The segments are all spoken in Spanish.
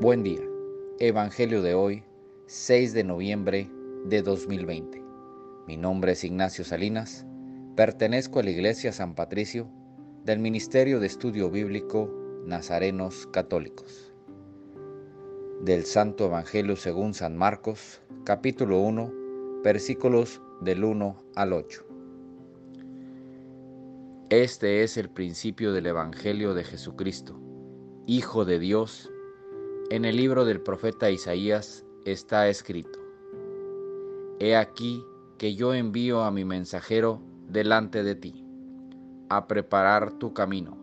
Buen día. Evangelio de hoy, 6 de noviembre de 2020. Mi nombre es Ignacio Salinas. Pertenezco a la Iglesia San Patricio del Ministerio de Estudio Bíblico Nazarenos Católicos. Del Santo Evangelio según San Marcos, capítulo 1, versículos del 1 al 8. Este es el principio del Evangelio de Jesucristo, Hijo de Dios. En el libro del profeta Isaías está escrito, He aquí que yo envío a mi mensajero delante de ti, a preparar tu camino,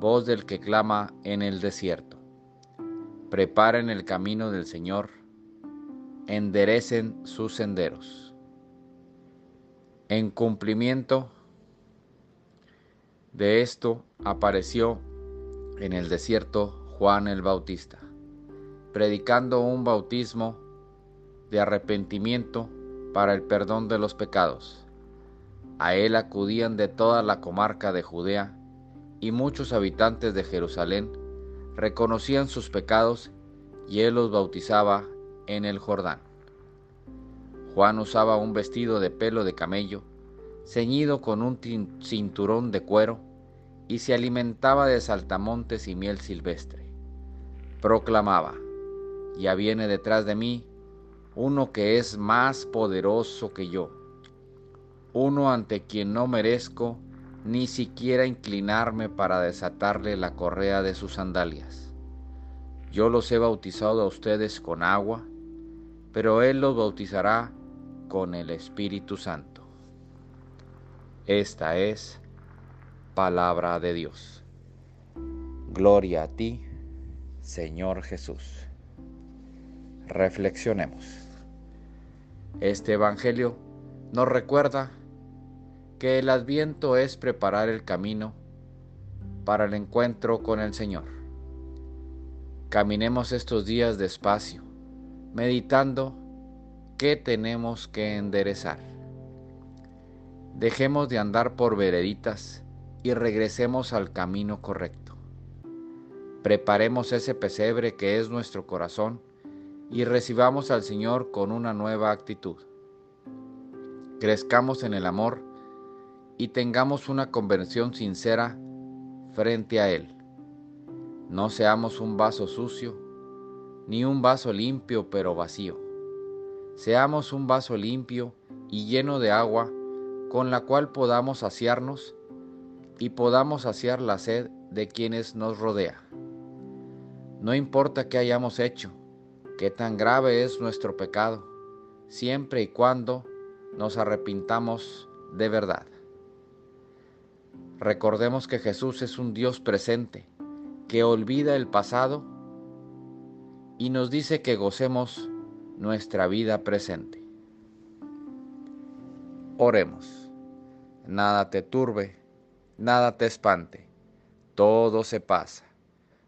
voz del que clama en el desierto. Preparen el camino del Señor, enderecen sus senderos. En cumplimiento de esto apareció en el desierto Juan el Bautista, predicando un bautismo de arrepentimiento para el perdón de los pecados. A él acudían de toda la comarca de Judea y muchos habitantes de Jerusalén reconocían sus pecados y él los bautizaba en el Jordán. Juan usaba un vestido de pelo de camello, ceñido con un cinturón de cuero, y se alimentaba de saltamontes y miel silvestre. Proclamaba, ya viene detrás de mí uno que es más poderoso que yo, uno ante quien no merezco ni siquiera inclinarme para desatarle la correa de sus sandalias. Yo los he bautizado a ustedes con agua, pero Él los bautizará con el Espíritu Santo. Esta es palabra de Dios. Gloria a ti, Señor Jesús. Reflexionemos. Este Evangelio nos recuerda que el adviento es preparar el camino para el encuentro con el Señor. Caminemos estos días despacio, meditando qué tenemos que enderezar. Dejemos de andar por vereditas y regresemos al camino correcto. Preparemos ese pesebre que es nuestro corazón y recibamos al Señor con una nueva actitud. Crezcamos en el amor y tengamos una conversión sincera frente a Él. No seamos un vaso sucio, ni un vaso limpio pero vacío. Seamos un vaso limpio y lleno de agua con la cual podamos saciarnos y podamos saciar la sed de quienes nos rodea. No importa qué hayamos hecho, qué tan grave es nuestro pecado, siempre y cuando nos arrepintamos de verdad. Recordemos que Jesús es un Dios presente, que olvida el pasado y nos dice que gocemos nuestra vida presente. Oremos. Nada te turbe, nada te espante, todo se pasa.